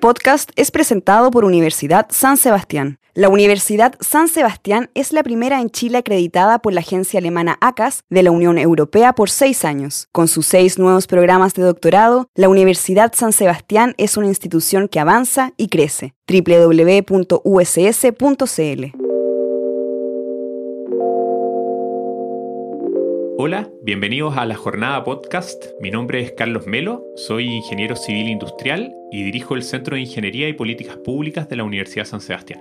podcast es presentado por Universidad San Sebastián. La Universidad San Sebastián es la primera en Chile acreditada por la agencia alemana ACAS de la Unión Europea por seis años. Con sus seis nuevos programas de doctorado, la Universidad San Sebastián es una institución que avanza y crece. www.uss.cl Hola, bienvenidos a la Jornada Podcast. Mi nombre es Carlos Melo, soy ingeniero civil industrial y dirijo el Centro de Ingeniería y Políticas Públicas de la Universidad San Sebastián.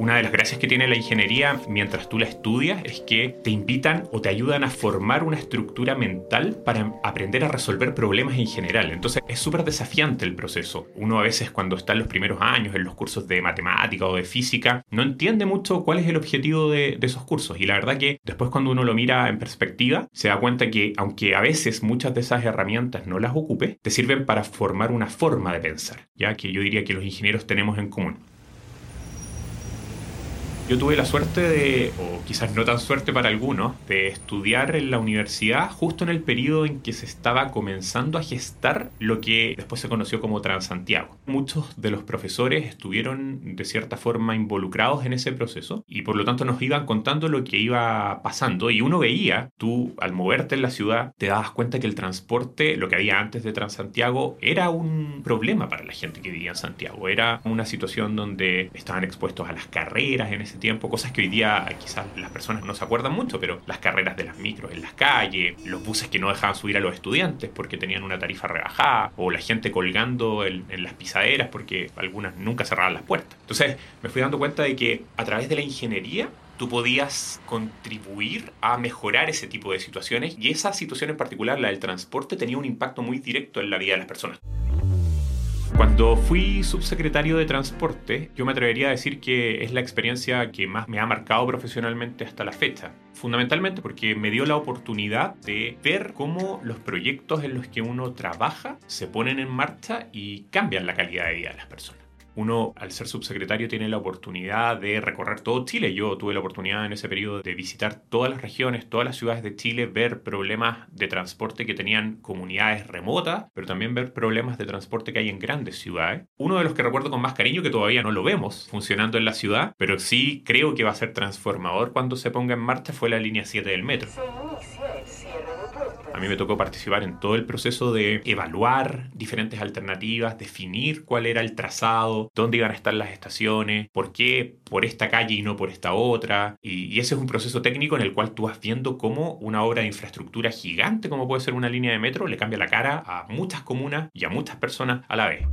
Una de las gracias que tiene la ingeniería mientras tú la estudias es que te invitan o te ayudan a formar una estructura mental para aprender a resolver problemas en general. Entonces es súper desafiante el proceso. Uno a veces cuando está en los primeros años en los cursos de matemática o de física no entiende mucho cuál es el objetivo de, de esos cursos. Y la verdad que después cuando uno lo mira en perspectiva se da cuenta que aunque a veces muchas de esas herramientas no las ocupe, te sirven para formar una forma de pensar, ya que yo diría que los ingenieros tenemos en común. Yo tuve la suerte de, o quizás no tan suerte para algunos, de estudiar en la universidad justo en el periodo en que se estaba comenzando a gestar lo que después se conoció como Transantiago. Muchos de los profesores estuvieron de cierta forma involucrados en ese proceso y por lo tanto nos iban contando lo que iba pasando y uno veía, tú al moverte en la ciudad te dabas cuenta que el transporte, lo que había antes de Transantiago, era un problema para la gente que vivía en Santiago. Era una situación donde estaban expuestos a las carreras en ese tiempo, cosas que hoy día quizás las personas no se acuerdan mucho, pero las carreras de las micros en las calles, los buses que no dejaban subir a los estudiantes porque tenían una tarifa rebajada, o la gente colgando en, en las pisaderas porque algunas nunca cerraban las puertas. Entonces me fui dando cuenta de que a través de la ingeniería tú podías contribuir a mejorar ese tipo de situaciones y esa situación en particular, la del transporte, tenía un impacto muy directo en la vida de las personas. Cuando fui subsecretario de Transporte, yo me atrevería a decir que es la experiencia que más me ha marcado profesionalmente hasta la fecha. Fundamentalmente porque me dio la oportunidad de ver cómo los proyectos en los que uno trabaja se ponen en marcha y cambian la calidad de vida de las personas uno al ser subsecretario tiene la oportunidad de recorrer todo Chile. Yo tuve la oportunidad en ese periodo de visitar todas las regiones, todas las ciudades de Chile, ver problemas de transporte que tenían comunidades remotas, pero también ver problemas de transporte que hay en grandes ciudades. Uno de los que recuerdo con más cariño, que todavía no lo vemos funcionando en la ciudad, pero sí creo que va a ser transformador cuando se ponga en marcha, fue la línea 7 del metro. Mí me tocó participar en todo el proceso de evaluar diferentes alternativas, definir cuál era el trazado, dónde iban a estar las estaciones, por qué por esta calle y no por esta otra. Y, ese es un proceso técnico en el cual tú vas viendo cómo una obra de infraestructura gigante, como puede ser una línea de metro, le cambia la cara a muchas comunas y a muchas personas a la vez.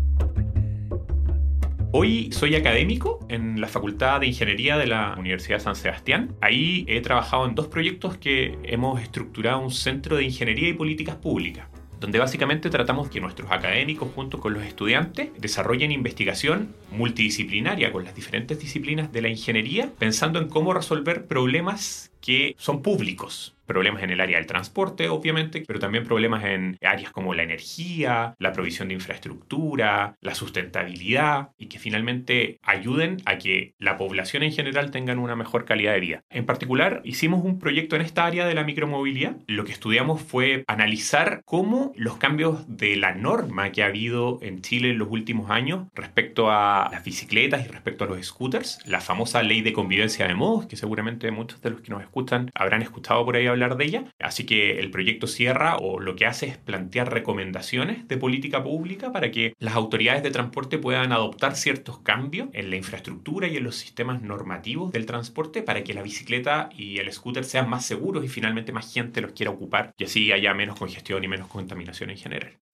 Hoy soy académico en la Facultad de Ingeniería de la Universidad San Sebastián. Ahí he trabajado en dos proyectos que hemos estructurado un centro de ingeniería y políticas públicas donde básicamente tratamos que nuestros académicos junto con los estudiantes desarrollen investigación multidisciplinaria con las diferentes disciplinas de la ingeniería, pensando en cómo resolver problemas que son públicos, problemas en el área del transporte, obviamente, pero también problemas en áreas como la energía, la provisión de infraestructura, la sustentabilidad y que finalmente ayuden a que la población en general tengan una mejor calidad de vida. En particular, hicimos un proyecto en esta área de la micromovilidad. Lo que estudiamos fue analizar cómo los cambios de la norma que ha habido en Chile en los últimos años respecto a las bicicletas y respecto a los scooters, la famosa ley de convivencia de modos, que seguramente muchos de los que nos escuchan habrán escuchado por ahí hablar de ella. Así que el proyecto cierra o lo que hace es plantear recomendaciones de política pública para que las autoridades de transporte puedan adoptar ciertos cambios en la infraestructura y en los sistemas normativos del transporte para que la bicicleta y el scooter sean más seguros y finalmente más gente los quiera ocupar y así haya menos congestión y menos contaminación en general.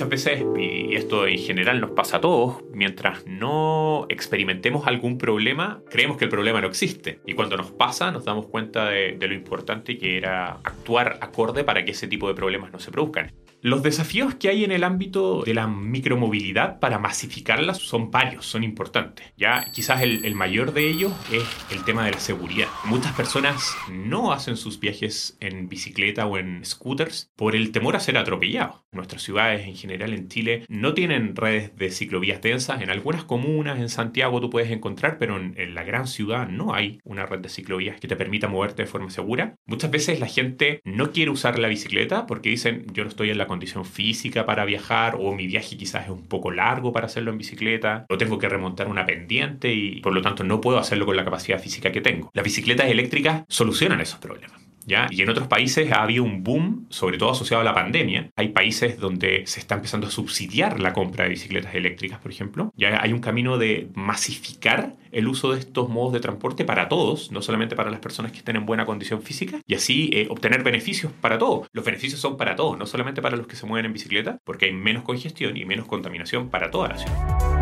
Muchas veces, y esto en general nos pasa a todos, mientras no experimentemos algún problema, creemos que el problema no existe. Y cuando nos pasa, nos damos cuenta de, de lo importante que era actuar acorde para que ese tipo de problemas no se produzcan. Los desafíos que hay en el ámbito de la micromovilidad para masificarlas son varios, son importantes. Ya quizás el, el, mayor de ellos es el tema de la seguridad. Muchas personas no hacen sus viajes en bicicleta o en scooters por el temor a ser atropellados. Nuestras ciudades en general en Chile no tienen redes de ciclovías densas. En algunas comunas, en Santiago tú puedes encontrar, pero en, en la gran ciudad no hay una red de ciclovías que te permita moverte de forma segura. Muchas veces la gente no quiere usar la bicicleta porque dicen yo no estoy en la condición física para viajar o mi viaje quizás es un poco largo para hacerlo en bicicleta o tengo que remontar una pendiente y por lo tanto no puedo hacerlo con la capacidad física que tengo. Las bicicletas eléctricas solucionan esos problemas. Y en otros países ha habido un boom, sobre todo asociado a la pandemia. Hay países donde se está empezando a subsidiar la compra de bicicletas eléctricas, por ejemplo. Ya hay un camino de masificar el uso de estos modos de transporte para todos, no solamente para las personas que estén en buena condición física, y así eh, obtener beneficios para todos. Los beneficios son para todos, no solamente para los que se mueven en bicicleta, porque hay menos congestión y menos contaminación para toda la ciudad.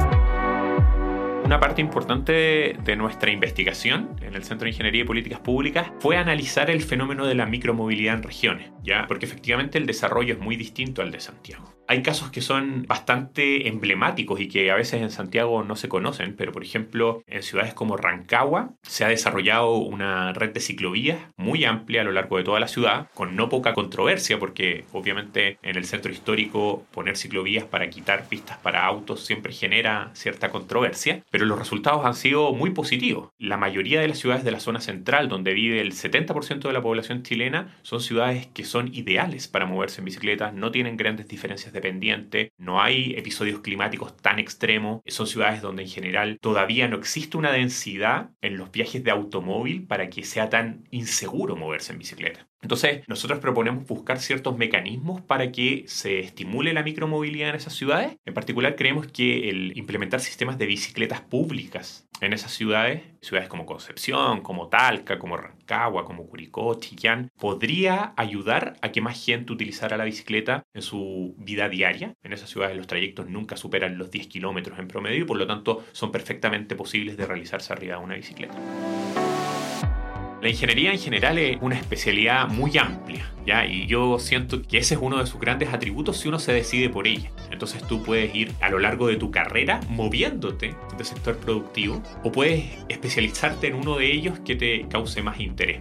Una parte importante de nuestra investigación en el Centro de Ingeniería y Políticas Públicas fue analizar el fenómeno de la micromovilidad en regiones, ¿ya? Porque efectivamente el desarrollo es muy distinto al de Santiago. Hay casos que son bastante emblemáticos y que a veces en Santiago no se conocen, pero por ejemplo en ciudades como Rancagua se ha desarrollado una red de ciclovías muy amplia a lo largo de toda la ciudad, con no poca controversia, porque obviamente en el centro histórico poner ciclovías para quitar pistas para autos siempre genera cierta controversia, pero los resultados han sido muy positivos. La mayoría de las ciudades de la zona central, donde vive el 70% de la población chilena, son ciudades que son ideales para moverse en bicicleta, no tienen grandes diferencias de no hay episodios climáticos tan extremos, son ciudades donde en general todavía no existe una densidad en los viajes de automóvil para que sea tan inseguro moverse en bicicleta. Entonces, nosotros proponemos buscar ciertos mecanismos para que se estimule la micromovilidad en esas ciudades. En particular, creemos que el implementar sistemas de bicicletas públicas en esas ciudades, ciudades como Concepción, como Talca, como Rancagua, como Curicó, Chillán, podría ayudar a que más gente utilizara la bicicleta en su vida diaria. En esas ciudades los trayectos nunca superan los 10 kilómetros en promedio y por lo tanto son perfectamente posibles de realizarse arriba de una bicicleta. La ingeniería en general es una especialidad muy amplia, ¿ya? Y yo siento que ese es uno de sus grandes atributos si uno se decide por ella. Entonces tú puedes ir a lo largo de tu carrera moviéndote de sector productivo o puedes especializarte en uno de ellos que te cause más interés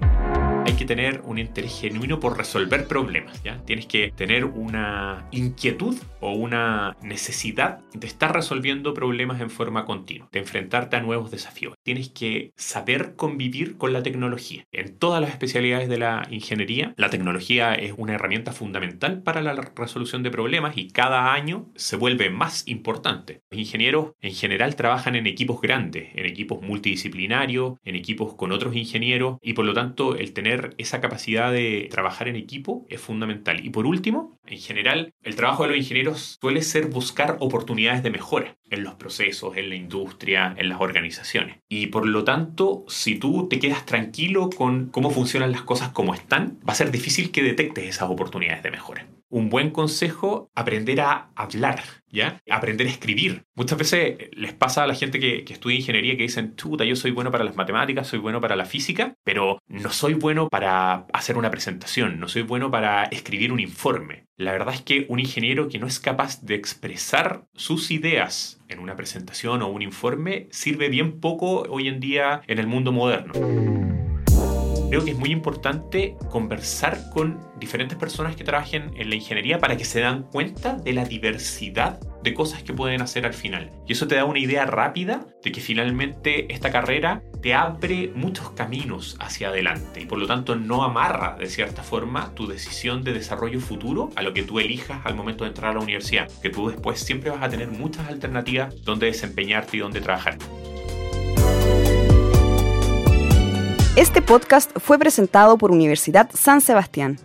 hay que tener un interés genuino por resolver problemas, ¿ya? Tienes que tener una inquietud o una necesidad de estar resolviendo problemas en forma continua, de enfrentarte a nuevos desafíos. Tienes que saber convivir con la tecnología. En todas las especialidades de la ingeniería, la tecnología es una herramienta fundamental para la resolución de problemas y cada año se vuelve más importante. Los ingenieros en general trabajan en equipos grandes, en equipos multidisciplinarios, en equipos con otros ingenieros y por lo tanto el tener esa capacidad de trabajar en equipo es fundamental. Y por último, en general, el trabajo de los ingenieros suele ser buscar oportunidades de mejora en los procesos, en la industria, en las organizaciones. Y por lo tanto, si tú te quedas tranquilo con cómo funcionan las cosas como están, va a ser difícil que detectes esas oportunidades de mejora un buen consejo, aprender a hablar, ¿ya? Aprender a escribir. Muchas veces les pasa a la gente que, estudia ingeniería que dicen, chuta, yo soy bueno para las matemáticas, soy bueno para la física, pero no soy bueno para hacer una presentación, no soy bueno para escribir un informe. La verdad es que un ingeniero que no es capaz de expresar sus ideas en una presentación o un informe sirve bien poco hoy en día en el mundo moderno. Creo que es muy importante conversar con diferentes personas que trabajen en la ingeniería para que se dan cuenta de la diversidad de cosas que pueden hacer al final. Y eso te da una idea rápida de que finalmente esta carrera te abre muchos caminos hacia adelante y por lo tanto no amarra de cierta forma tu decisión de desarrollo futuro a lo que tú elijas al momento de entrar a la universidad, que tú después siempre vas a tener muchas alternativas donde desempeñarte y donde trabajar. Este podcast fue presentado por Universidad San Sebastián.